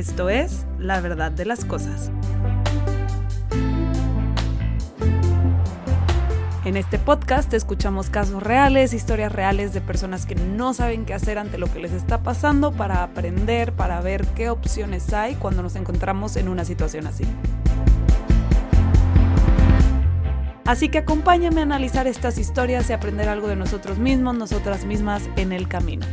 Esto es La verdad de las cosas. En este podcast escuchamos casos reales, historias reales de personas que no saben qué hacer ante lo que les está pasando para aprender, para ver qué opciones hay cuando nos encontramos en una situación así. Así que acompáñame a analizar estas historias y aprender algo de nosotros mismos, nosotras mismas en el camino.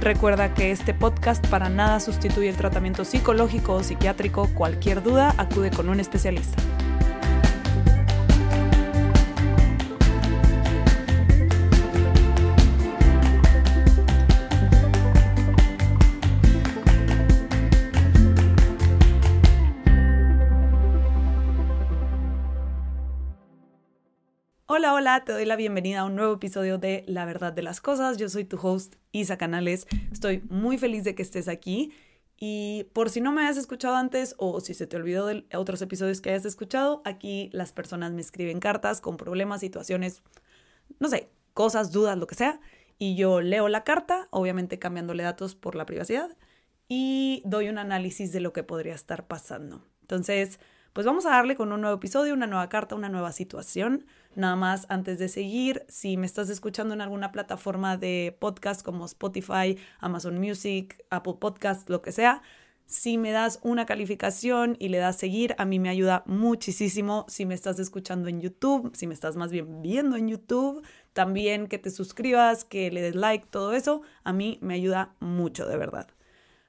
Recuerda que este podcast para nada sustituye el tratamiento psicológico o psiquiátrico. Cualquier duda, acude con un especialista. Te doy la bienvenida a un nuevo episodio de La verdad de las cosas. Yo soy tu host, Isa Canales. Estoy muy feliz de que estés aquí. Y por si no me has escuchado antes o si se te olvidó de otros episodios que hayas escuchado, aquí las personas me escriben cartas con problemas, situaciones, no sé, cosas, dudas, lo que sea. Y yo leo la carta, obviamente cambiándole datos por la privacidad, y doy un análisis de lo que podría estar pasando. Entonces, pues vamos a darle con un nuevo episodio, una nueva carta, una nueva situación. Nada más antes de seguir, si me estás escuchando en alguna plataforma de podcast como Spotify, Amazon Music, Apple Podcast, lo que sea, si me das una calificación y le das seguir, a mí me ayuda muchísimo. Si me estás escuchando en YouTube, si me estás más bien viendo en YouTube, también que te suscribas, que le des like, todo eso, a mí me ayuda mucho, de verdad.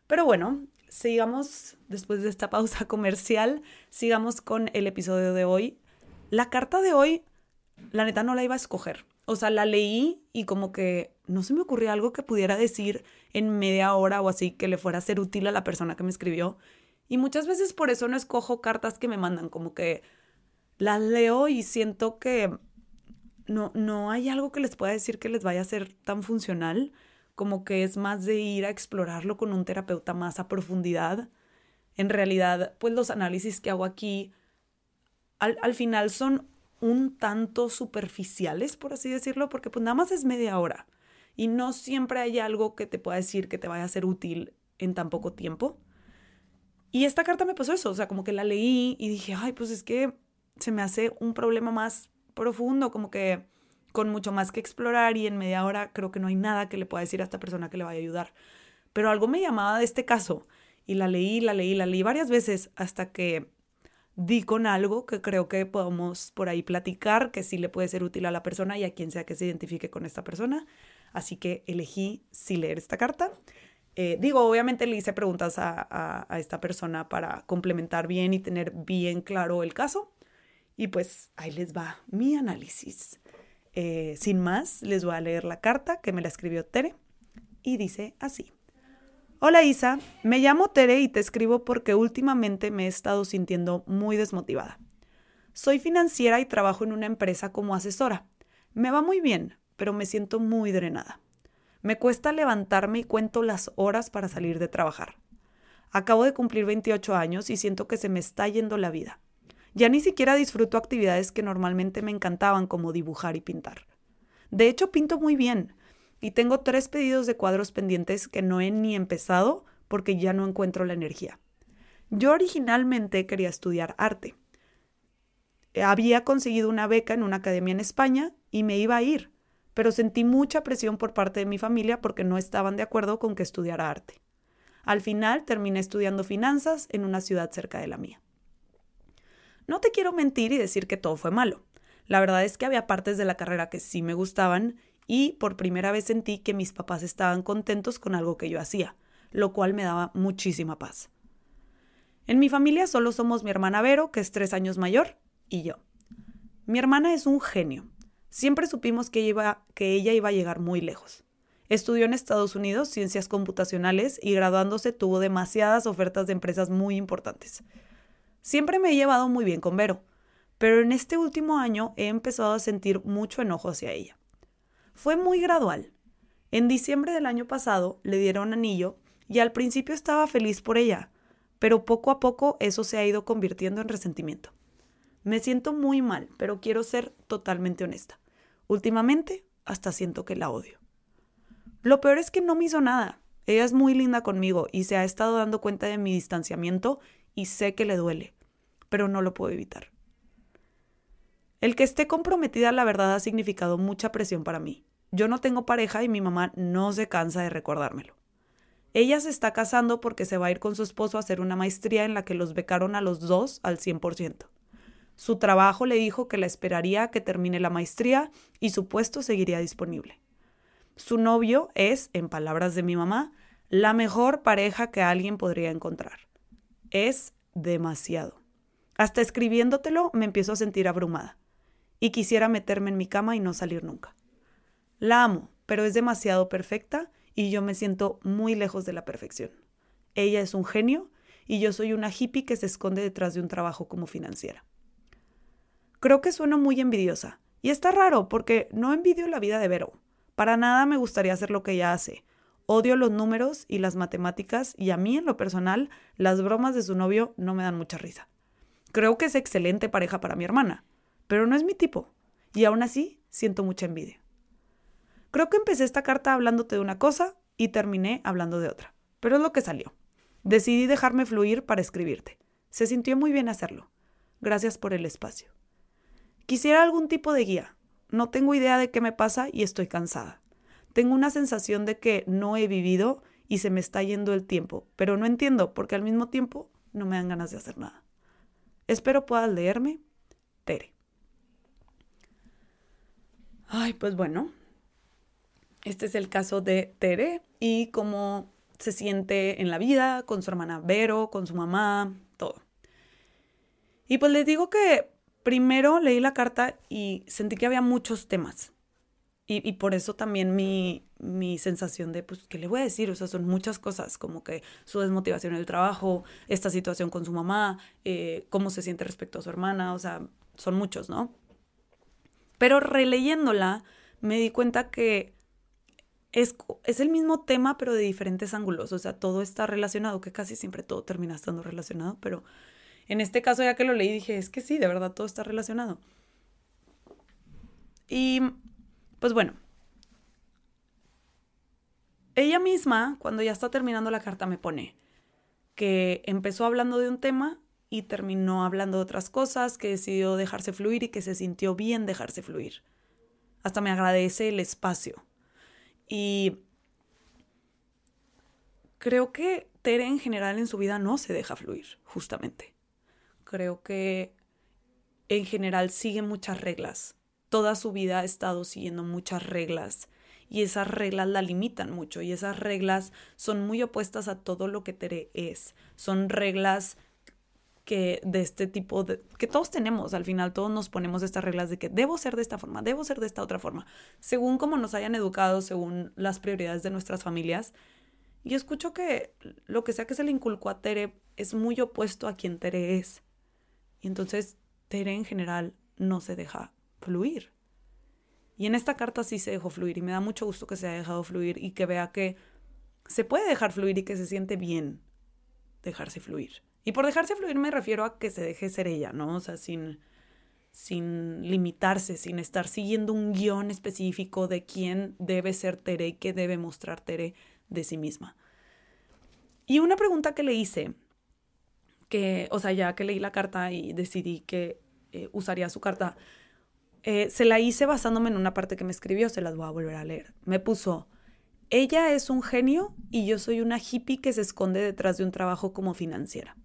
Pero bueno, sigamos, después de esta pausa comercial, sigamos con el episodio de hoy. La carta de hoy, la neta no la iba a escoger. O sea, la leí y como que no se me ocurrió algo que pudiera decir en media hora o así que le fuera a ser útil a la persona que me escribió. Y muchas veces por eso no escojo cartas que me mandan, como que las leo y siento que no, no hay algo que les pueda decir que les vaya a ser tan funcional como que es más de ir a explorarlo con un terapeuta más a profundidad. En realidad, pues los análisis que hago aquí al, final son un tanto superficiales, por así decirlo, porque pues nada más es media hora y no siempre hay algo que te pueda decir que te vaya a ser útil en tan poco tiempo. Y esta carta me pasó eso, o sea, como que la leí y dije, ay, pues es que se me hace un problema más profundo, como que con mucho más que explorar y en media hora creo que no hay nada que le pueda decir a esta persona que le vaya a ayudar. Pero algo me llamaba de este caso y la leí, la leí, la leí varias veces hasta que di con algo que creo que podemos por ahí platicar, que sí le puede ser útil a la persona y a quien sea que se identifique con esta persona. Así que elegí sí leer esta carta. Eh, digo, obviamente le hice preguntas a, a esta persona para complementar bien y tener bien claro el caso. Y pues ahí les va mi análisis. Eh, sin más, les voy a leer la carta que me la escribió Tere y dice así. Hola Isa, me llamo Tere y te escribo porque últimamente me he estado sintiendo muy desmotivada. Soy financiera y trabajo en una empresa como asesora. Me va muy bien, pero me siento muy drenada. Me cuesta levantarme y cuento las horas para salir de trabajar. Acabo de cumplir 28 años y siento que se me está yendo la vida. Ya ni siquiera disfruto actividades que normalmente me encantaban como dibujar y pintar. De hecho, pinto muy bien y tengo tres pedidos de cuadros pendientes que no he ni empezado porque ya no encuentro la energía. Yo originalmente quería estudiar arte. Había conseguido una beca en una academia en España y me iba a ir, pero sentí mucha presión por parte de mi familia porque no estaban de acuerdo con que estudiara arte. Al final terminé estudiando finanzas en una ciudad cerca de la mía. No te quiero mentir y decir que todo fue malo. La verdad es que había partes de la carrera que sí me gustaban y por primera vez sentí que mis papás estaban contentos con algo que yo hacía, lo cual me daba muchísima paz. En mi familia solo somos mi hermana Vero, que es tres años mayor, y yo. Mi hermana es un genio. Siempre supimos que, iba, que ella iba a llegar muy lejos. Estudió en Estados Unidos ciencias computacionales y graduándose tuvo demasiadas ofertas de empresas muy importantes. Siempre me he llevado muy bien con Vero, pero en este último año he empezado a sentir mucho enojo hacia ella. Fue muy gradual. En diciembre del año pasado le dieron anillo y al principio estaba feliz por ella, pero poco a poco eso se ha ido convirtiendo en resentimiento. Me siento muy mal, pero quiero ser totalmente honesta. Últimamente hasta siento que la odio. Lo peor es que no me hizo nada. Ella es muy linda conmigo y se ha estado dando cuenta de mi distanciamiento y sé que le duele, pero no lo puedo evitar. El que esté comprometida, la verdad, ha significado mucha presión para mí. Yo no tengo pareja y mi mamá no se cansa de recordármelo. Ella se está casando porque se va a ir con su esposo a hacer una maestría en la que los becaron a los dos al 100%. Su trabajo le dijo que la esperaría a que termine la maestría y su puesto seguiría disponible. Su novio es, en palabras de mi mamá, la mejor pareja que alguien podría encontrar. Es demasiado. Hasta escribiéndotelo me empiezo a sentir abrumada y quisiera meterme en mi cama y no salir nunca. La amo, pero es demasiado perfecta y yo me siento muy lejos de la perfección. Ella es un genio y yo soy una hippie que se esconde detrás de un trabajo como financiera. Creo que sueno muy envidiosa y está raro porque no envidio la vida de Vero. Para nada me gustaría hacer lo que ella hace. Odio los números y las matemáticas y a mí en lo personal las bromas de su novio no me dan mucha risa. Creo que es excelente pareja para mi hermana, pero no es mi tipo, y aún así siento mucha envidia. Creo que empecé esta carta hablándote de una cosa y terminé hablando de otra, pero es lo que salió. Decidí dejarme fluir para escribirte. Se sintió muy bien hacerlo. Gracias por el espacio. Quisiera algún tipo de guía. No tengo idea de qué me pasa y estoy cansada. Tengo una sensación de que no he vivido y se me está yendo el tiempo, pero no entiendo porque al mismo tiempo no me dan ganas de hacer nada. Espero puedas leerme. Tere. Ay, pues bueno, este es el caso de Tere y cómo se siente en la vida con su hermana Vero, con su mamá, todo. Y pues les digo que primero leí la carta y sentí que había muchos temas. Y, por eso también mi, mi, sensación de, pues, ¿qué le voy a decir? O sea, son muchas cosas, como que su desmotivación en el trabajo, esta situación con su mamá, eh, cómo se siente respecto a su hermana, o sea, son muchos, ¿no? Pero releyéndola, me di cuenta que es, es, el mismo tema, pero de diferentes ángulos. O sea, todo está relacionado, que casi siempre todo termina estando relacionado, pero en este caso, ya que lo leí, dije, es que sí, de verdad todo está relacionado. Y, pues bueno, ella misma, cuando ya está terminando la carta, me pone que empezó hablando de un tema y terminó hablando de otras cosas, que decidió dejarse fluir y que se sintió bien dejarse fluir. Hasta me agradece el espacio. Y creo que Tere en general en su vida no se deja fluir, justamente. Creo que en general sigue muchas reglas. Toda su vida ha estado siguiendo muchas reglas y esas reglas la limitan mucho y esas reglas son muy opuestas a todo lo que Tere es. Son reglas que de este tipo de que todos tenemos al final todos nos ponemos estas reglas de que debo ser de esta forma debo ser de esta otra forma. Según como nos hayan educado según las prioridades de nuestras familias y escucho que lo que sea que se le inculcó a Tere es muy opuesto a quien Tere es. Y entonces Tere en general no se deja fluir. Y en esta carta sí se dejó fluir y me da mucho gusto que se haya dejado fluir y que vea que se puede dejar fluir y que se siente bien dejarse fluir y por dejarse fluir me refiero a que se deje ser ella, ¿no? O sea, sin, sin limitarse, sin estar siguiendo un guion específico de quién debe ser Tere y qué debe mostrar Tere de sí misma. Y una pregunta que le hice, que, o sea, ya que leí la carta y decidí que eh, usaría su carta, eh, se la hice basándome en una parte que me escribió, se las voy a volver a leer. Me puso, ella es un genio y yo soy una hippie que se esconde detrás de un trabajo como financiera.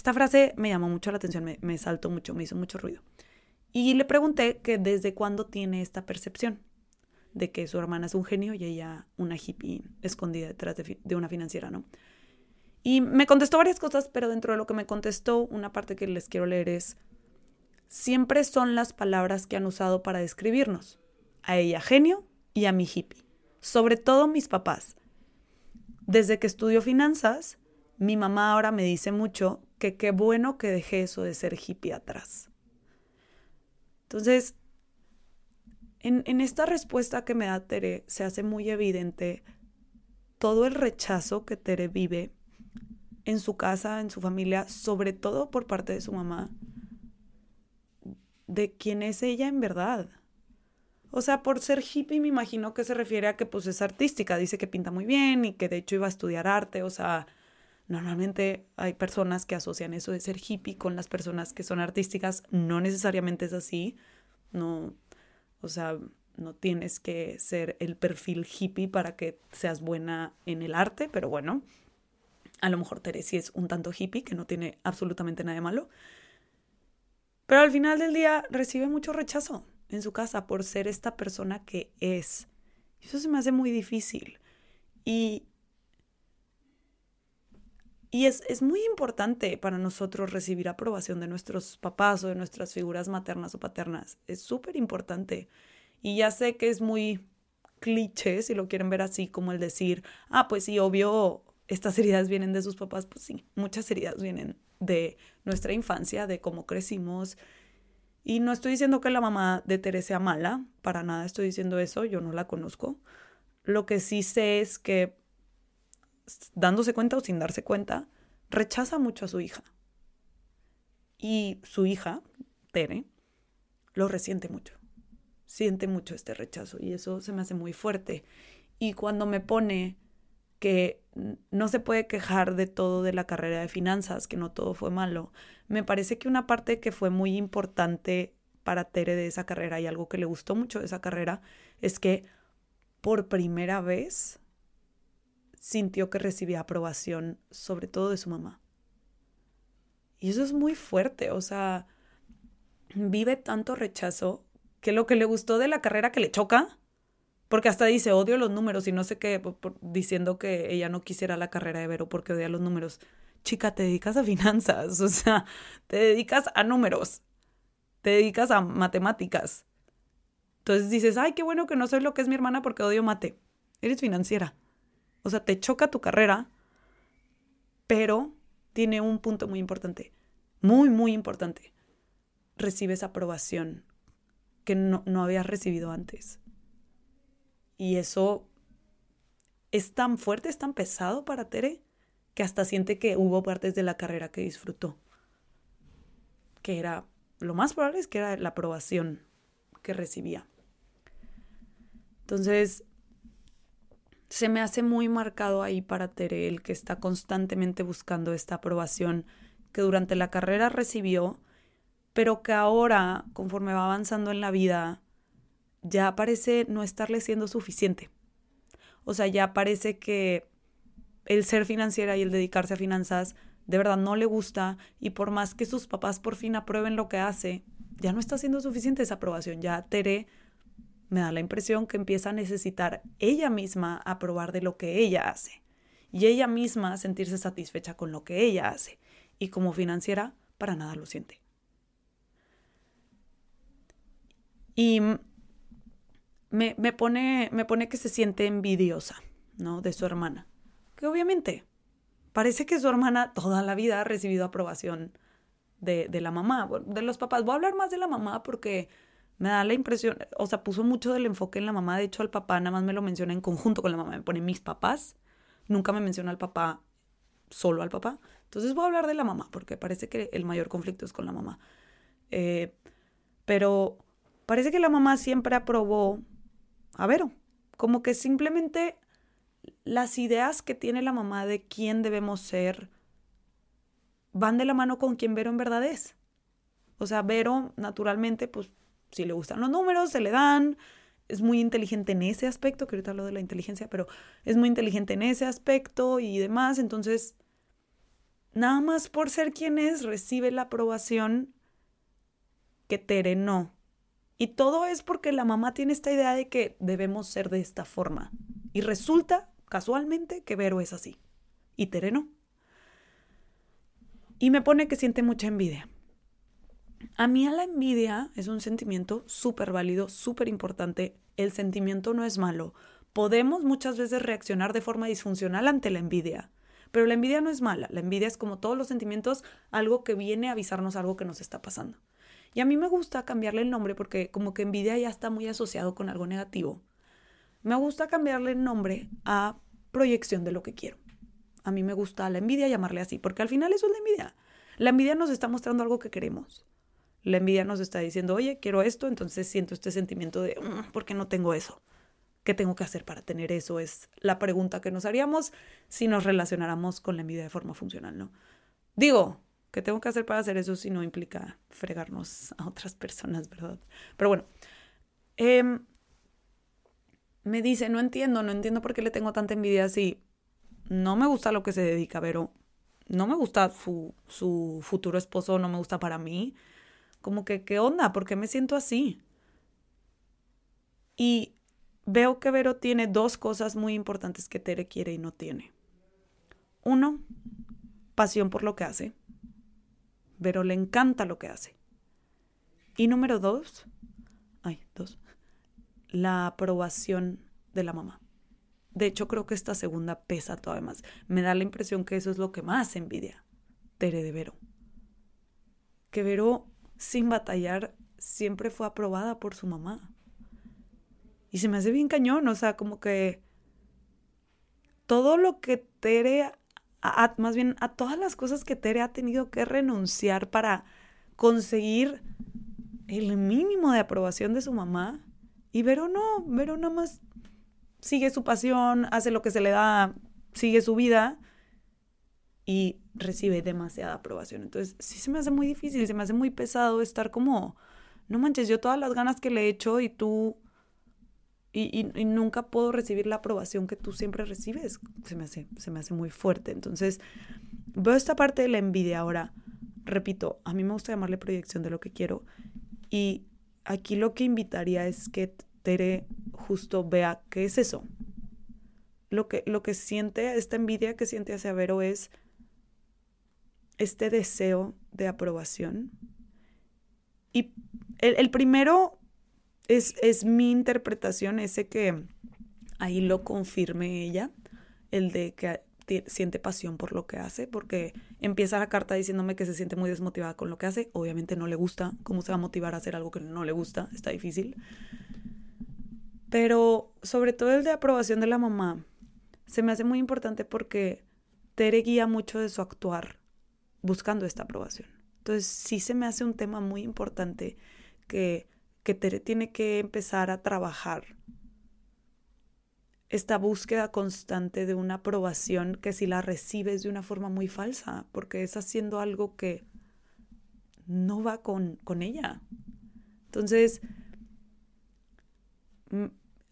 Esta frase me llamó mucho la atención, me, saltó mucho, me hizo mucho ruido. Y le pregunté que desde cuándo tiene esta percepción de que su hermana es un genio y ella una hippie escondida detrás de, de, una financiera, ¿no? Y me contestó varias cosas, pero dentro de lo que me contestó, una parte que les quiero leer es, siempre son las palabras que han usado para describirnos, a ella genio y a mi hippie, sobre todo mis papás. Desde que estudio finanzas, mi mamá ahora me dice mucho que qué bueno que dejé eso de ser hippie atrás. Entonces, en, esta respuesta que me da Tere, se hace muy evidente todo el rechazo que Tere vive en su casa, en su familia, sobre todo por parte de su mamá, de quién es ella en verdad. O sea, por ser hippie me imagino que se refiere a que pues es artística, dice que pinta muy bien y que de hecho iba a estudiar arte, o sea, normalmente hay personas que asocian eso de ser hippie con las personas que son artísticas, no necesariamente es así, no, o sea, no tienes que ser el perfil hippie para que seas buena en el arte, pero bueno, a lo mejor Teresi es un tanto hippie, que no tiene absolutamente nada de malo, pero al final del día recibe mucho rechazo en su casa por ser esta persona que es. Eso se me hace muy difícil. Y, y es, es muy importante para nosotros recibir aprobación de nuestros papás o de nuestras figuras maternas o paternas. Es súper importante. Y ya sé que es muy cliché, si lo quieren ver así, como el decir, ah, pues sí, obvio, estas heridas vienen de sus papás. Pues sí, muchas heridas vienen de nuestra infancia, de cómo crecimos, y no estoy diciendo que la mamá de Teresa sea mala, para nada estoy diciendo eso, yo no la conozco. Lo que sí sé es que, dándose cuenta o sin darse cuenta, rechaza mucho a su hija. Y su hija, Tere, lo resiente mucho. Siente mucho este rechazo y eso se me hace muy fuerte. Y cuando me pone que no se puede quejar de todo de la carrera de finanzas, que no todo fue malo. Me parece que una parte que fue muy importante para Tere de esa carrera y algo que le gustó mucho de esa carrera es que por primera vez sintió que recibía aprobación, sobre todo de su mamá. Y eso es muy fuerte, o sea, vive tanto rechazo que lo que le gustó de la carrera que le choca, porque hasta dice, odio los números y no sé qué, diciendo que ella no quisiera la carrera de Vero porque odia los números. Chica, te dedicas a finanzas, o sea, te dedicas a números, te dedicas a matemáticas. Entonces dices, ay, qué bueno que no soy lo que es mi hermana porque odio mate. Eres financiera. O sea, te choca tu carrera, pero tiene un punto muy importante, muy, muy importante. Recibes aprobación que no, no habías recibido antes. Y eso es tan fuerte, es tan pesado para Tere, que hasta siente que hubo partes de la carrera que disfrutó. Que era, lo más probable es que era la aprobación que recibía. Entonces, se me hace muy marcado ahí para Tere el que está constantemente buscando esta aprobación que durante la carrera recibió, pero que ahora, conforme va avanzando en la vida, ya parece no estarle siendo suficiente. O sea, ya parece que el ser financiera y el dedicarse a finanzas de verdad no le gusta y por más que sus papás por fin aprueben lo que hace, ya no está siendo suficiente esa aprobación. Ya Tere me da la impresión que empieza a necesitar ella misma aprobar de lo que ella hace y ella misma sentirse satisfecha con lo que ella hace. Y como financiera, para nada lo siente. Y me, pone, me pone que se siente envidiosa, ¿no? De su hermana. Que obviamente parece que su hermana toda la vida ha recibido aprobación de, de la mamá, de los papás. Voy a hablar más de la mamá porque me da la impresión, o sea, puso mucho del enfoque en la mamá. De hecho, al papá nada más me lo menciona en conjunto con la mamá. Me pone mis papás. Nunca me menciona al papá, solo al papá. Entonces voy a hablar de la mamá porque parece que el mayor conflicto es con la mamá. Eh, pero parece que la mamá siempre aprobó a Vero. Como que simplemente las ideas que tiene la mamá de quién debemos ser van de la mano con quien Vero en verdad es. O sea, Vero, naturalmente, pues si le gustan los números, se le dan. Es muy inteligente en ese aspecto, que ahorita hablo de la inteligencia, pero es muy inteligente en ese aspecto y demás. Entonces, nada más por ser quien es, recibe la aprobación que Tere no. Y todo es porque la mamá tiene esta idea de que debemos ser de esta forma. Y resulta, casualmente, que Vero es así. Y Tere no. Y me pone que siente mucha envidia. A mí la envidia es un sentimiento súper válido, súper importante. El sentimiento no es malo. Podemos muchas veces reaccionar de forma disfuncional ante la envidia. Pero la envidia no es mala. La envidia es como todos los sentimientos, algo que viene a avisarnos algo que nos está pasando. Y a mí me gusta cambiarle el nombre porque como que envidia ya está muy asociado con algo negativo. Me gusta cambiarle el nombre a proyección de lo que quiero. A mí me gusta la envidia llamarle así, porque al final eso es la envidia. La envidia nos está mostrando algo que queremos. La envidia nos está diciendo, oye, quiero esto, entonces siento este sentimiento de, mm, ¿por qué no tengo eso? ¿Qué tengo que hacer para tener eso? Es la pregunta que nos haríamos si nos relacionáramos con la envidia de forma funcional, ¿no? Digo, ¿qué tengo que hacer para hacer eso si no implica fregarnos a otras personas, verdad? Pero bueno, em, me dice, no entiendo, no entiendo por qué le tengo tanta envidia si no me gusta lo que se dedica, pero no me gusta su, su futuro esposo, no me gusta para mí. Como que, ¿qué onda? ¿Por qué me siento así? Y veo que Vero tiene dos cosas muy importantes que Tere quiere y no tiene. Uno, pasión por lo que hace. Vero le encanta lo que hace. Y número dos, ay, dos, la aprobación de la mamá. De hecho, creo que esta segunda pesa todavía más. Me da la impresión que eso es lo que más envidia Tere de Vero. Que Vero, sin batallar, siempre fue aprobada por su mamá. Y se me hace bien cañón, o sea, como que todo lo que Tere, más bien a todas las cosas que Tere ha tenido que renunciar para conseguir el mínimo de aprobación de su mamá. Y Vero no, Vero nada más sigue su pasión, hace lo que se le da, sigue su vida y recibe demasiada aprobación. Entonces, sí se me hace muy difícil, se me hace muy pesado estar como, no manches, yo todas las ganas que le he hecho y tú, y, nunca puedo recibir la aprobación que tú siempre recibes. Se me, hace, se me hace muy fuerte. Entonces, veo esta parte de la envidia ahora. Repito, a mí me gusta llamarle proyección de lo que quiero. Y aquí lo que invitaría es que Tere justo vea qué es eso. Lo que, lo que siente, esta envidia que siente hacia Vero es este deseo de aprobación. Y el, primero es, es, mi interpretación, ese que ahí lo confirme ella, el de que siente pasión por lo que hace, porque empieza la carta diciéndome que se siente muy desmotivada con lo que hace. Obviamente no le gusta. ¿Cómo se va a motivar a hacer algo que no le gusta? Está difícil. Pero sobre todo el de aprobación de la mamá, se me hace muy importante porque Tere guía mucho de su actuar buscando esta aprobación. Entonces sí se me hace un tema muy importante que, que Tere tiene que empezar a trabajar esta búsqueda constante de una aprobación que si la recibes de una forma muy falsa, porque es haciendo algo que no va con, con ella. Entonces,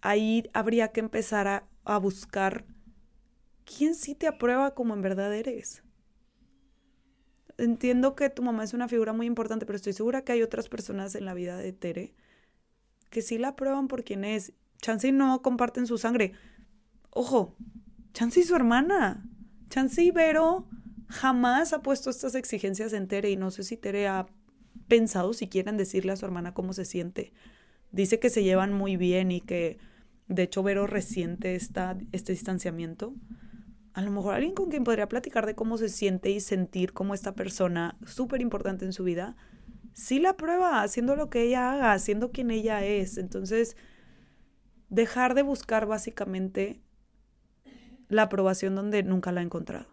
ahí habría que empezar a, a buscar quién sí te aprueba como en verdad eres. Entiendo que tu mamá es una figura muy importante, pero estoy segura que hay otras personas en la vida de Tere que sí la aprueban por quien es. Chance no comparten su sangre. Ojo, Chance y su hermana. Chance y Vero jamás ha puesto estas exigencias en Tere y no sé si Tere ha pensado si quieren decirle a su hermana cómo se siente. Dice que se llevan muy bien y que de hecho Vero resiente esta, este distanciamiento. A lo mejor alguien con quien podría platicar de cómo se siente y sentir como esta persona súper importante en su vida, sí la prueba haciendo lo que ella haga, haciendo quien ella es. Entonces, dejar de buscar básicamente la aprobación donde nunca la ha encontrado.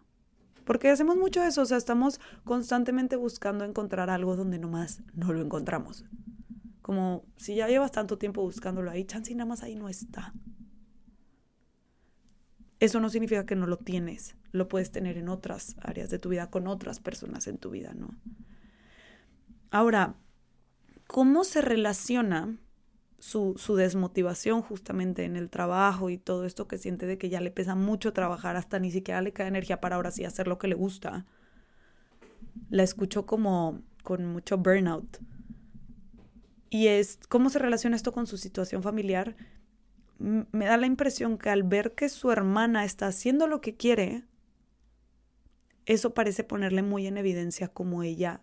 Porque hacemos mucho eso, o sea, estamos constantemente buscando encontrar algo donde nomás no lo encontramos. Como si ya llevas tanto tiempo buscándolo ahí, chance nada más ahí no está. Eso no significa que no lo tienes. Lo puedes tener en otras áreas de tu vida, con otras personas en tu vida, ¿no? Ahora, ¿cómo se relaciona su, su, desmotivación justamente en el trabajo y todo esto que siente de que ya le pesa mucho trabajar, hasta ni siquiera le cae energía para ahora sí hacer lo que le gusta? La escucho como con mucho burnout y es cómo se relaciona esto con su situación familiar. Me da la impresión que al ver que su hermana está haciendo lo que quiere, eso parece ponerle muy en evidencia como ella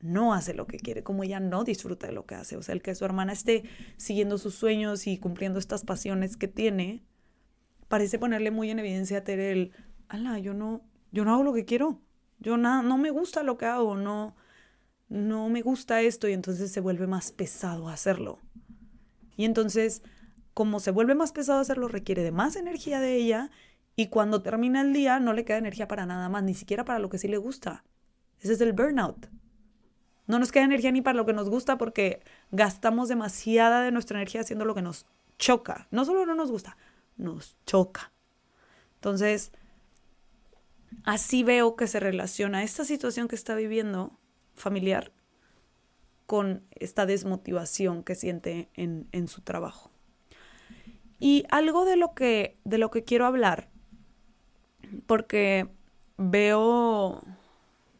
no hace lo que quiere, como ella no disfruta de lo que hace. O sea, el que su hermana esté siguiendo sus sueños y cumpliendo estas pasiones que tiene, parece ponerle muy en evidencia a Tere el, ala, yo no, yo no hago lo que quiero. Yo no, no me gusta lo que hago, no, no me gusta esto y entonces se vuelve más pesado hacerlo. Y entonces, como se vuelve más pesado hacerlo, requiere de más energía de ella y cuando termina el día no le queda energía para nada más, ni siquiera para lo que sí le gusta. Ese es el burnout. No nos queda energía ni para lo que nos gusta porque gastamos demasiada de nuestra energía haciendo lo que nos choca. No solo no nos gusta, nos choca. Entonces, así veo que se relaciona esta situación que está viviendo familiar con esta desmotivación que siente en, en su trabajo. Y algo de lo que, de lo que quiero hablar, porque veo,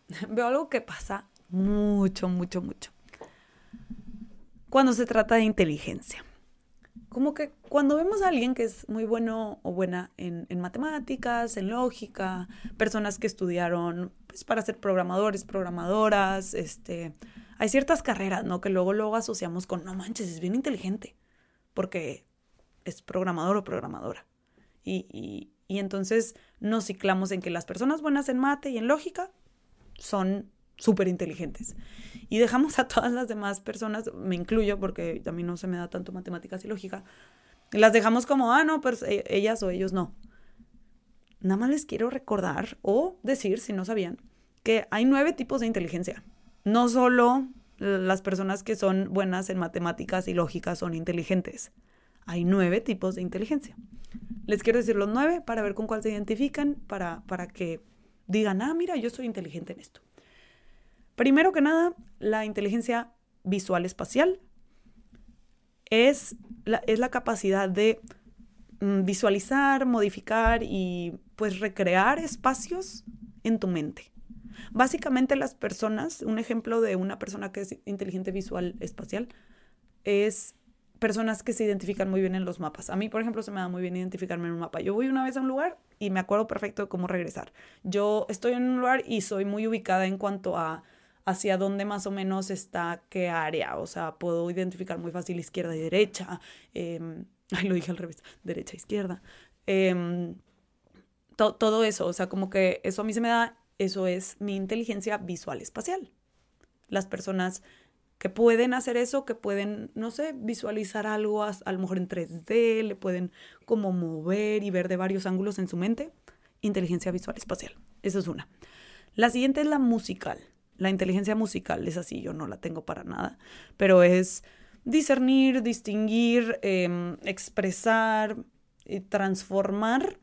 veo algo que pasa mucho, mucho, mucho. Cuando se trata de inteligencia. Como que cuando vemos a alguien que es muy bueno o buena en, matemáticas, en lógica, personas que estudiaron pues, para ser programadores, programadoras, este, hay ciertas carreras, ¿no? Que luego, luego asociamos con, no manches, es bien inteligente, porque es programador o programadora. Y, y entonces nos ciclamos en que las personas buenas en mate y en lógica son súper inteligentes. Y dejamos a todas las demás personas, me incluyo porque a mí no se me da tanto matemáticas y lógica, las dejamos como, ah, no, pues e, ellas o ellos no. Nada más les quiero recordar o decir, si no sabían, que hay nueve tipos de inteligencia. No solo las personas que son buenas en matemáticas y lógica son inteligentes. Hay nueve tipos de inteligencia. Les quiero decir los nueve para ver con cuál se identifican, para, para que digan, ah, mira, yo soy inteligente en esto. Primero que nada, la inteligencia visual espacial es la, es la capacidad de mm, visualizar, modificar y pues recrear espacios en tu mente. Básicamente las personas, un ejemplo de una persona que es inteligente visual espacial es personas que se identifican muy bien en los mapas. A mí, por ejemplo, se me da muy bien identificarme en un mapa. Yo voy una vez a un lugar y me acuerdo perfecto de cómo regresar. Yo estoy en un lugar y soy muy ubicada en cuanto a hacia dónde más o menos está qué área. O sea, puedo identificar muy fácil izquierda y derecha. Eh, ay, lo dije al revés, derecha, izquierda. Em, todo eso, o sea, como que eso a mí se me da, eso es mi inteligencia visual espacial. Las personas que pueden hacer eso, que pueden, no sé, visualizar algo a, lo mejor en 3D, le pueden como mover y ver de varios ángulos en su mente. Inteligencia visual espacial. Esa es una. La siguiente es la musical. La inteligencia musical es así, yo no la tengo para nada, pero es discernir, distinguir, em, expresar, y transformar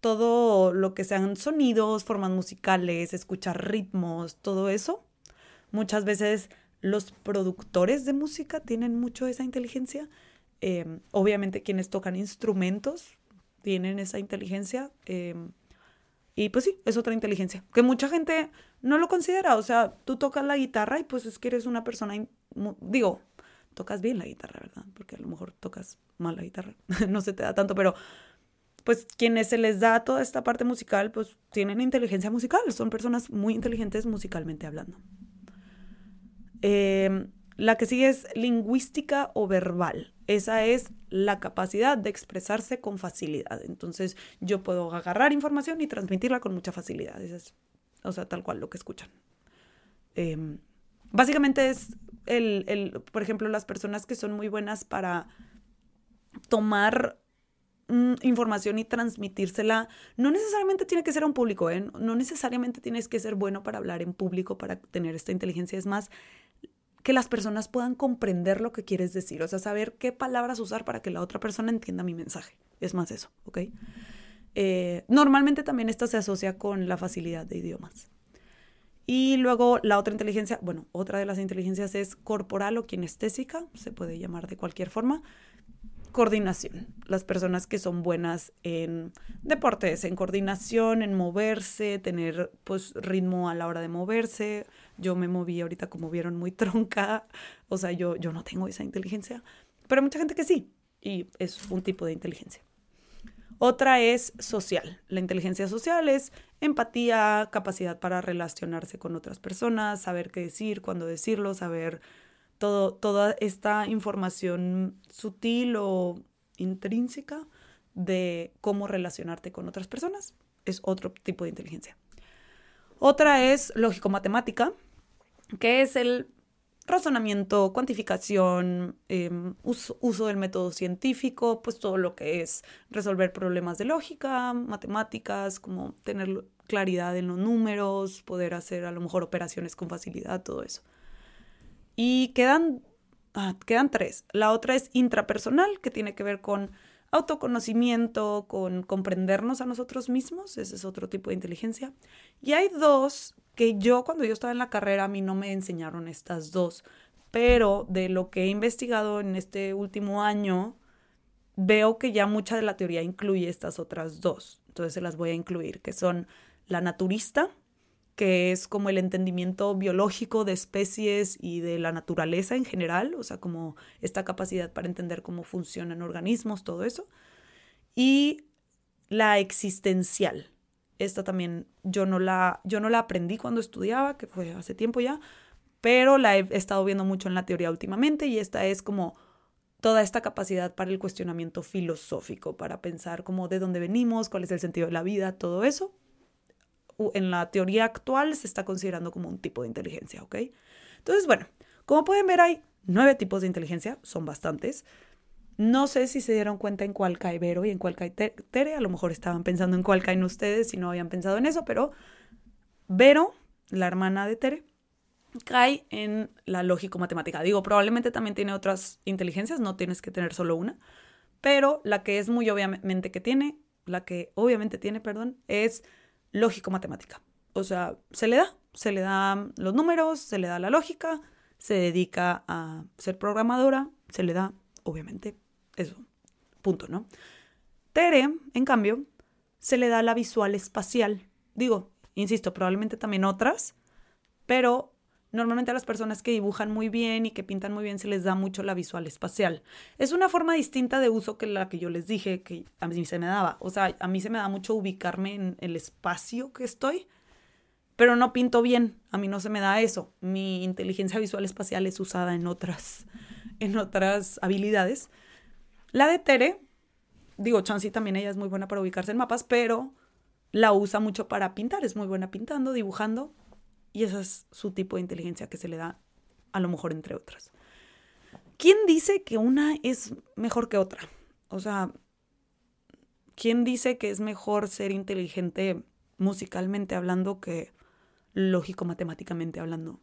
todo lo que sean sonidos, formas musicales, escuchar ritmos, todo eso. Muchas veces los productores de música tienen mucho esa inteligencia. Em, obviamente quienes tocan instrumentos tienen esa inteligencia. Em, y pues sí, es otra inteligencia, que mucha gente no lo considera. O sea, tú tocas la guitarra y pues es que eres una persona, digo, tocas bien la guitarra, ¿verdad? Porque a lo mejor tocas mal la guitarra, no se te da tanto, pero pues quienes se les da toda esta parte musical, pues tienen inteligencia musical, son personas muy inteligentes musicalmente hablando. Em, la que sigue es lingüística o verbal. Esa es la capacidad de expresarse con facilidad. Entonces yo puedo agarrar información y transmitirla con mucha facilidad. es, o sea, tal cual lo que escuchan. Em, básicamente es el, el, por ejemplo, las personas que son muy buenas para tomar mm, información y transmitírsela. No necesariamente tiene que ser a un público, ¿eh? no necesariamente tienes que ser bueno para hablar en público, para tener esta inteligencia. Es más, que las personas puedan comprender lo que quieres decir, o sea, saber qué palabras usar para que la otra persona entienda mi mensaje. Es más eso, ¿ok? Eh, normalmente también esto se asocia con la facilidad de idiomas. Y luego la otra inteligencia, bueno, otra de las inteligencias es corporal o kinestésica, se puede llamar de cualquier forma. Coordinación. Las personas que son buenas en deportes, en coordinación, en moverse, tener pues ritmo a la hora de moverse, yo me moví ahorita, como vieron, muy tronca. O sea, yo, yo no tengo esa inteligencia. Pero hay mucha gente que sí. Y es un tipo de inteligencia. Otra es social. La inteligencia social es empatía, capacidad para relacionarse con otras personas, saber qué decir, cuándo decirlo, saber todo, toda esta información sutil o intrínseca de cómo relacionarte con otras personas. Es otro tipo de inteligencia. Otra es lógico-matemática, que es el razonamiento, cuantificación, em, uso, del método científico, pues todo lo que es resolver problemas de lógica, matemáticas, como tener claridad en los números, poder hacer a lo mejor operaciones con facilidad, todo eso. Y quedan, ah, quedan tres. La otra es intrapersonal, que tiene que ver con autoconocimiento, con comprendernos a nosotros mismos. Ese es otro tipo de inteligencia. Y hay dos que yo cuando yo estaba en la carrera a mí no me enseñaron estas dos, pero de lo que he investigado en este último año, veo que ya mucha de la teoría incluye estas otras dos. Entonces se las voy a incluir, que son la naturista, que es como el entendimiento biológico de especies y de la naturaleza en general, o sea, como esta capacidad para entender cómo funcionan organismos, todo eso. Y la existencial. Esta también yo no la, yo no la aprendí cuando estudiaba, que fue hace tiempo ya, pero la he estado viendo mucho en la teoría últimamente y esta es como toda esta capacidad para el cuestionamiento filosófico, para pensar cómo de dónde venimos, cuál es el sentido de la vida, todo eso en la teoría actual se está considerando como un tipo de inteligencia, ¿ok? Entonces, bueno, como pueden ver hay nueve tipos de inteligencia, son bastantes. No sé si se dieron cuenta en cuál cae Vero y en cuál cae Tere, a lo mejor estaban pensando en cuál caen ustedes si no habían pensado en eso, pero Vero, la hermana de Tere, cae en la lógico-matemática. Digo, probablemente también tiene otras inteligencias, no tienes que tener solo una, pero la que es muy obviamente que tiene, la que obviamente tiene, perdón, es lógico-matemática. O sea, se le da, se le da los números, se le da la lógica, se dedica a ser programadora, se le da, obviamente, eso. Punto, ¿no? Tere, en cambio, se le da la visual espacial. Digo, insisto, probablemente también otras, pero Normalmente a las personas que dibujan muy bien y que pintan muy bien se les da mucho la visual espacial. Es una forma distinta de uso que la que yo les dije que a mí se me daba. O sea, a mí se me da mucho ubicarme en el espacio que estoy, pero no pinto bien. A mí no se me da eso. Mi inteligencia visual espacial es usada en otras, en otras habilidades. La de Tere, digo, Chansey también ella es muy buena para ubicarse en mapas, pero la usa mucho para pintar. Es muy buena pintando, dibujando y ese es su tipo de inteligencia que se le da, a lo mejor entre otras. ¿Quién dice que una es mejor que otra? O sea, ¿quién dice que es mejor ser inteligente musicalmente hablando que lógico matemáticamente hablando?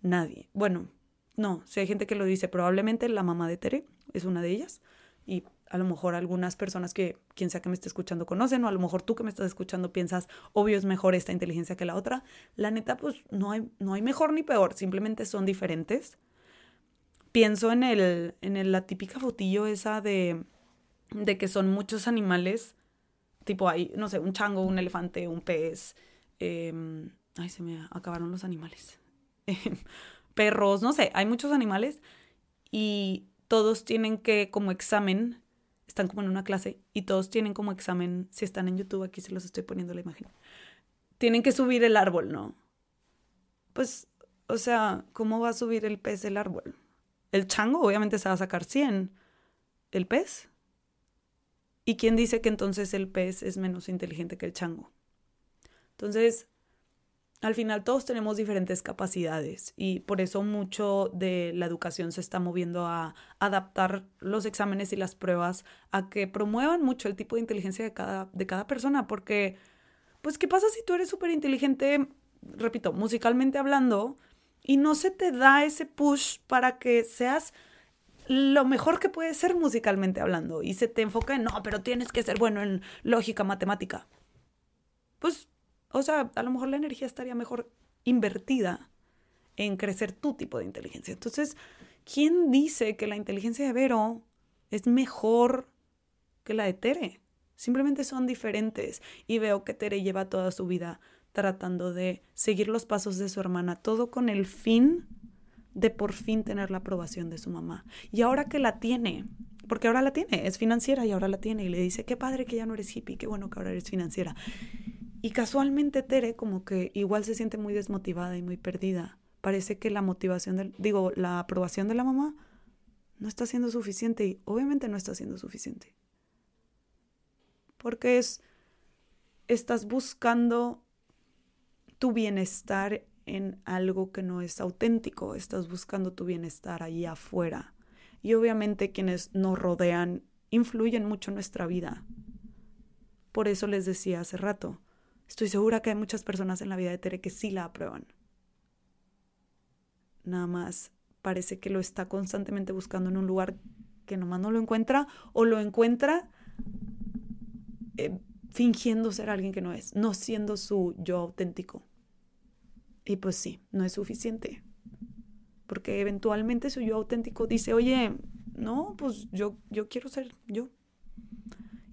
Nadie. Bueno, no, si hay gente que lo dice, probablemente la mamá de Tere es una de ellas y a lo mejor algunas personas que quien sea que me esté escuchando conocen, o a lo mejor tú que me estás escuchando piensas, obvio es mejor esta inteligencia que la otra. La neta, pues no hay, no hay mejor ni peor, simplemente son diferentes. Pienso en, el, en la típica fotillo esa de, de que son muchos animales, tipo hay, no sé, un chango, un elefante, un pez. Em, ay, se me acabaron los animales. perros, no sé, hay muchos animales y todos tienen que como examen están como en una clase y todos tienen como examen, si están en YouTube, aquí se los estoy poniendo la imagen, tienen que subir el árbol, ¿no? Pues, o sea, ¿cómo va a subir el pez el árbol? El chango obviamente se va a sacar 100. ¿El pez? ¿Y quién dice que entonces el pez es menos inteligente que el chango? Entonces, al final todos tenemos diferentes capacidades y por eso mucho de la educación se está moviendo a adaptar los exámenes y las pruebas a que promuevan mucho el tipo de inteligencia de cada, de cada persona, porque, pues, ¿qué pasa si tú eres súper inteligente, repito, musicalmente hablando, y no se te da ese push para que seas lo mejor que puedes ser musicalmente hablando y se te enfoca en, no, pero tienes que ser bueno en lógica, matemática? Pues o sea, a lo mejor la energía estaría mejor invertida en crecer tu tipo de inteligencia. Entonces, ¿quién dice que la inteligencia de Vero es mejor que la de Tere? Simplemente son diferentes y veo que Tere lleva toda su vida tratando de seguir los pasos de su hermana, todo con el fin de por fin tener la aprobación de su mamá. Y ahora que la tiene, porque ahora la tiene, es financiera y ahora la tiene y le dice, qué padre que ya no eres hippie, qué bueno que ahora eres financiera. Y casualmente Tere como que igual se siente muy desmotivada y muy perdida. Parece que la motivación del, digo, la aprobación de la mamá no está siendo suficiente y obviamente no está siendo suficiente. Porque es, estás buscando tu bienestar en algo que no es auténtico, estás buscando tu bienestar ahí afuera. Y obviamente quienes nos rodean influyen mucho en nuestra vida. Por eso les decía hace rato, Estoy segura que hay muchas personas en la vida de Tere que sí la aprueban. Nada más parece que lo está constantemente buscando en un lugar que nomás no lo encuentra o lo encuentra eh, fingiendo ser alguien que no es, no siendo su yo auténtico. Y pues sí, no es suficiente. Porque eventualmente su yo auténtico dice, oye, no, pues yo, yo quiero ser yo.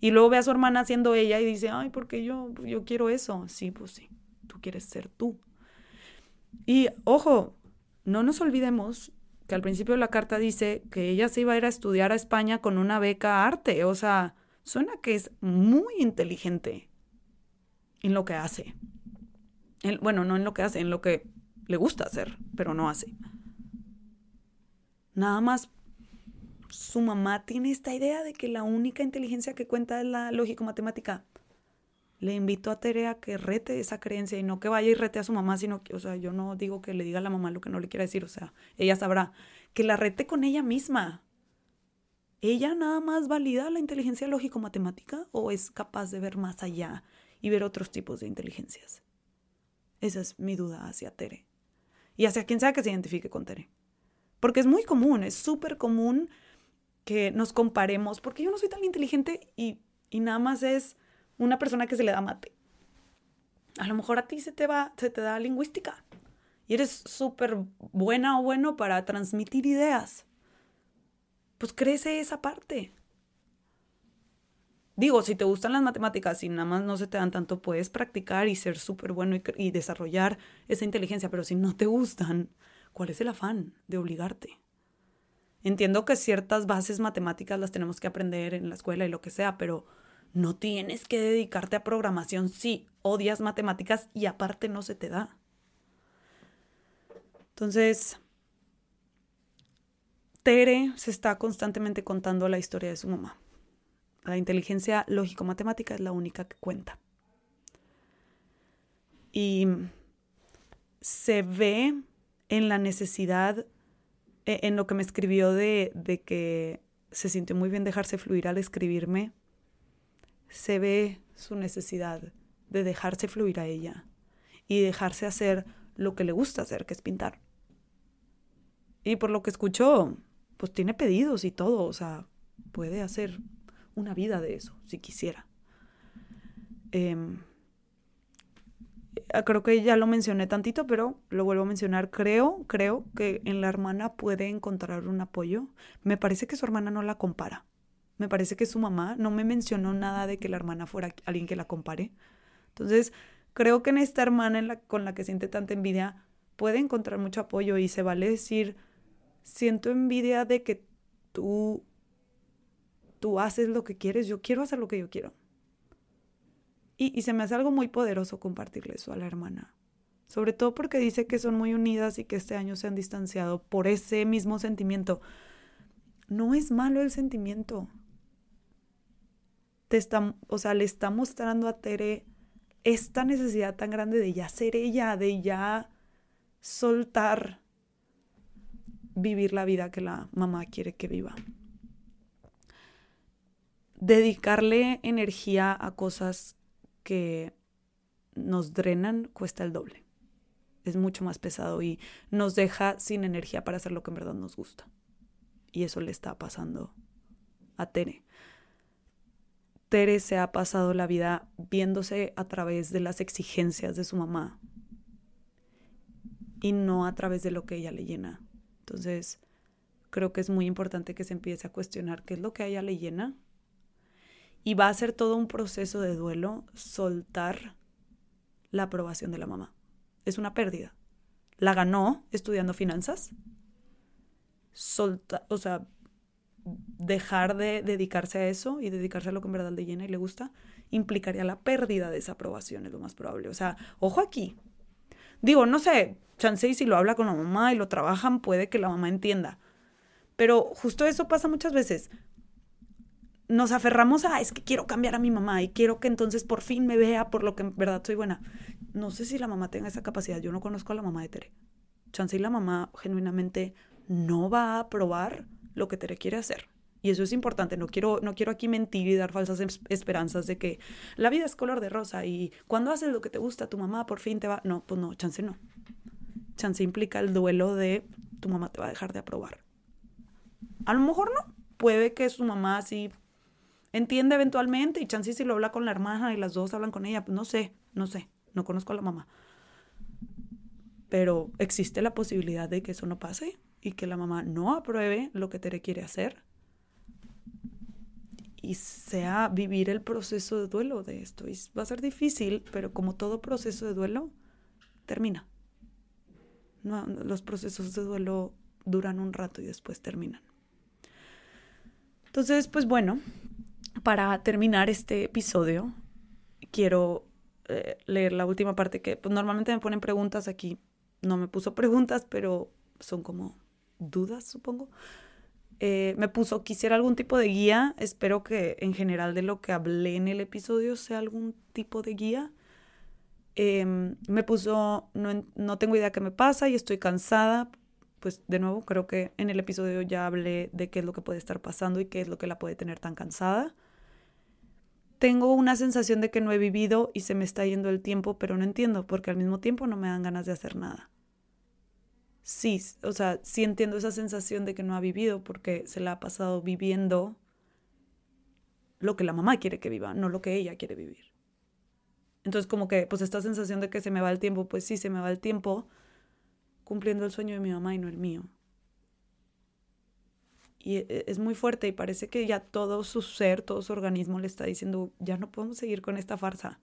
Y luego ve a su hermana haciendo ella y dice, ay, porque yo, yo quiero eso. Sí, pues sí, tú quieres ser tú. Y ojo, no nos olvidemos que al principio de la carta dice que ella se iba a ir a estudiar a España con una beca arte. O sea, suena que es muy inteligente en lo que hace. bueno, no en lo que hace, en lo que le gusta hacer, pero no hace. Nada más su mamá tiene esta idea de que la única inteligencia que cuenta es la lógico-matemática. Le invito a Tere a que rete esa creencia y no que vaya y rete a su mamá, sino que, o sea, yo no digo que le diga a la mamá lo que no le quiera decir, o sea, ella sabrá que la rete con ella misma. ¿Ella nada más valida la inteligencia lógico-matemática o es capaz de ver más allá y ver otros tipos de inteligencias? Esa es mi duda hacia Tere. Y hacia quien sea que se identifique con Tere. Porque es muy común, es súper común que nos comparemos, porque yo no soy tan inteligente y, y nada más es una persona que se le da mate. A lo mejor a ti se te va, se te da lingüística y eres súper buena o bueno para transmitir ideas. Pues crece esa parte. Digo, si te gustan las matemáticas y nada más no se te dan tanto, puedes practicar y ser súper bueno y, y, desarrollar esa inteligencia, pero si no te gustan, ¿cuál es el afán de obligarte? Entiendo que ciertas bases matemáticas las tenemos que aprender en la escuela y lo que sea, pero no tienes que dedicarte a programación si odias matemáticas y aparte no se te da. Entonces, Tere se está constantemente contando la historia de su mamá. La inteligencia lógico-matemática es la única que cuenta. Y se ve en la necesidad en lo que me escribió de, de que se sintió muy bien dejarse fluir al escribirme, se ve su necesidad de dejarse fluir a ella y dejarse hacer lo que le gusta hacer, que es pintar. Y por lo que escuchó, pues tiene pedidos y todo, o sea, puede hacer una vida de eso, si quisiera. Eh, Ah, creo que ya lo mencioné tantito, pero lo vuelvo a mencionar. Creo, creo que en la hermana puede encontrar un apoyo. Me parece que su hermana no la compara. Me parece que su mamá no me mencionó nada de que la hermana fuera alguien que la compare. Entonces, creo que en esta hermana con la que siente tanta envidia puede encontrar mucho apoyo y se vale decir, siento envidia de que tú, tú haces lo que quieres, yo quiero hacer lo que yo quiero. Y, se me hace algo muy poderoso compartirle eso a la hermana. Sobre todo porque dice que son muy unidas y que este año se han distanciado por ese mismo sentimiento. No es malo el sentimiento. Te está, o sea, le está mostrando a Tere esta necesidad tan grande de ya ser ella, de ya soltar vivir la vida que la mamá quiere que viva. Dedicarle energía a cosas que nos drenan cuesta el doble. Es mucho más pesado y nos deja sin energía para hacer lo que en verdad nos gusta. Y eso le está pasando a Tere. Tere se ha pasado la vida viéndose a través de las exigencias de su mamá y no a través de lo que ella le llena. Entonces, creo que es muy importante que se empiece a cuestionar qué es lo que a ella le llena y va a ser todo un proceso de duelo soltar la aprobación de la mamá. Es una pérdida. La ganó estudiando finanzas. Solta, o sea, dejar de dedicarse a eso y dedicarse a lo que en verdad le llena y le gusta, implicaría la pérdida de esa aprobación, es lo más probable. O sea, ojo aquí. Digo, no sé, chance si lo habla con la mamá y lo trabajan, puede que la mamá entienda. Pero justo eso pasa muchas veces nos aferramos a, es que quiero cambiar a mi mamá y quiero que entonces por fin me vea por lo que en verdad soy buena. No sé si la mamá tenga esa capacidad. Yo no conozco a la mamá de Tere. Chance y la mamá genuinamente no va a aprobar lo que Tere quiere hacer. Y eso es importante. No quiero, no quiero aquí mentir y dar falsas esperanzas de que la vida es color de rosa y cuando haces lo que te gusta, tu mamá por fin te va. No, pues no, chance no. Chance implica el duelo de tu mamá te va a dejar de aprobar. A lo mejor no. Puede que su mamá sí entiende eventualmente y chance si lo habla con la hermana y las dos hablan con ella. No sé, no sé. No conozco a la mamá. Pero existe la posibilidad de que eso no pase y que la mamá no apruebe lo que Tere quiere hacer y sea vivir el proceso de duelo de esto. Y va a ser difícil, pero como todo proceso de duelo, termina. Los procesos de duelo duran un rato y después terminan. Entonces, pues bueno, para terminar este episodio, quiero eh, leer la última parte que pues, normalmente me ponen preguntas aquí. No me puso preguntas, pero son como dudas, supongo. Eh, me puso, quisiera algún tipo de guía. Espero que en general de lo que hablé en el episodio sea algún tipo de guía. Em, me puso, no, no tengo idea qué me pasa y estoy cansada. Pues de nuevo, creo que en el episodio ya hablé de qué es lo que puede estar pasando y qué es lo que la puede tener tan cansada. Tengo una sensación de que no he vivido y se me está yendo el tiempo, pero no entiendo porque al mismo tiempo no me dan ganas de hacer nada sí, o sea, sí entiendo esa sensación de que no ha vivido porque se la ha pasado viviendo lo que la mamá quiere que viva, no lo que ella quiere vivir. Entonces como que pues esta sensación de que se me va el tiempo, pues sí, se me va el tiempo cumpliendo el sueño de mi mamá y no el mío. Y e, e, es muy fuerte y parece que ya todo su ser, todo su organismo le está diciendo, ya no podemos seguir con esta farsa.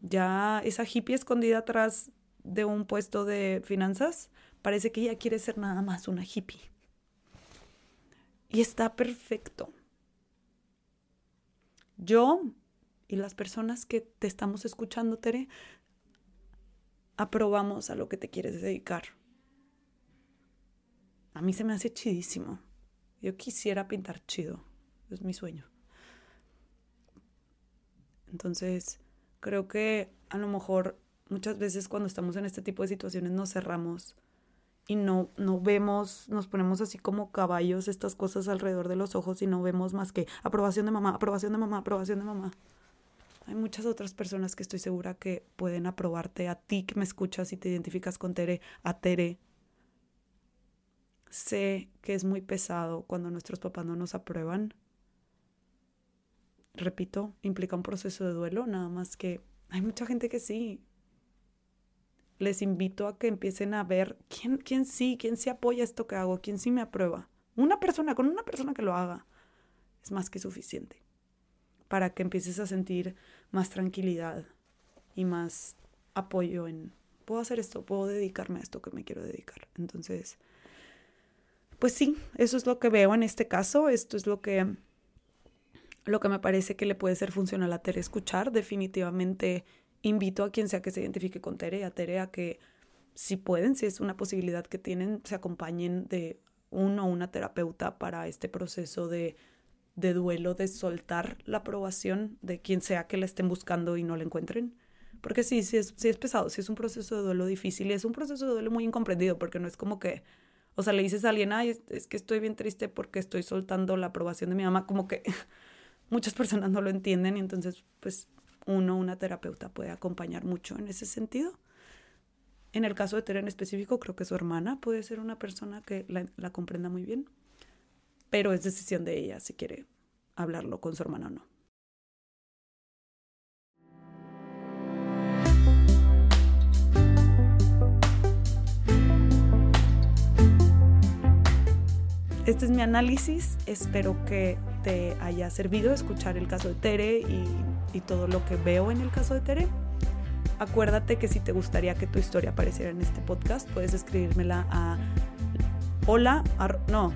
Ya esa hippie escondida atrás de un puesto de finanzas, parece que ella quiere ser nada más una hippie. Y está perfecto. Yo y las personas que te estamos escuchando, Tere, aprobamos a lo que te quieres dedicar. A mí se me hace chidísimo. Yo quisiera pintar chido. Es mi sueño. Entonces, creo que a lo mejor muchas veces cuando estamos en este tipo de situaciones nos cerramos y no, no vemos, nos ponemos así como caballos estas cosas alrededor de los ojos y no vemos más que aprobación de mamá, aprobación de mamá, aprobación de mamá. Hay muchas otras personas que estoy segura que pueden aprobarte. A ti que me escuchas y te identificas con Tere, a Tere. Sé que es muy pesado cuando nuestros papás no nos aprueban. Repito, implica un proceso de duelo, nada más que hay mucha gente que sí, les invito a que empiecen a ver quién, quién sí, quién sí apoya esto que hago, quién sí me aprueba. Una persona, con una persona que lo haga, es más que suficiente para que empieces a sentir más tranquilidad y más apoyo en, puedo hacer esto, puedo dedicarme a esto que me quiero dedicar. Entonces, pues sí, eso es lo que veo en este caso, esto es lo que, lo que me parece que le puede ser funcional a Tere escuchar. Definitivamente invito a quien sea que se identifique con Tere, a Tere a que si pueden, si es una posibilidad que tienen, se acompañen de uno o una terapeuta para este proceso de, de duelo, de soltar la aprobación de quien sea que la estén buscando y no la encuentren. Porque sí, sí es, sí es pesado, sí es un proceso de duelo difícil y es un proceso de duelo muy incomprendido porque no es como que, o sea, le dices a alguien, ay, es que estoy bien triste porque estoy soltando la aprobación de mi mamá, como que muchas personas no lo entienden y entonces, pues uno, una terapeuta puede acompañar mucho en ese sentido. En el caso de Tere en específico, creo que su hermana puede ser una persona que la, comprenda muy bien, pero es decisión de ella si quiere hablarlo con su hermana o no. Este es mi análisis. Espero que te haya servido escuchar el caso de Tere y todo lo que veo en el caso de Tere. Acuérdate que si te gustaría que tu historia apareciera en este podcast, puedes escribírmela a hola, no,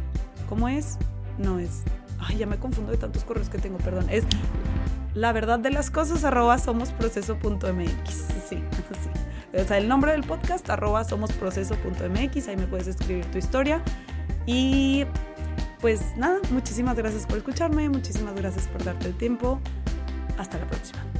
¿cómo es? No es, ay, ya me confundo de tantos correos que tengo, perdón, es la verdad de las cosas arroba somosproceso.mx, sí, sí. O sea, el nombre del podcast arroba somosproceso.mx, ahí me puedes escribir tu historia y pues nada, muchísimas gracias por escucharme, muchísimas gracias por darte el tiempo. Hasta la próxima.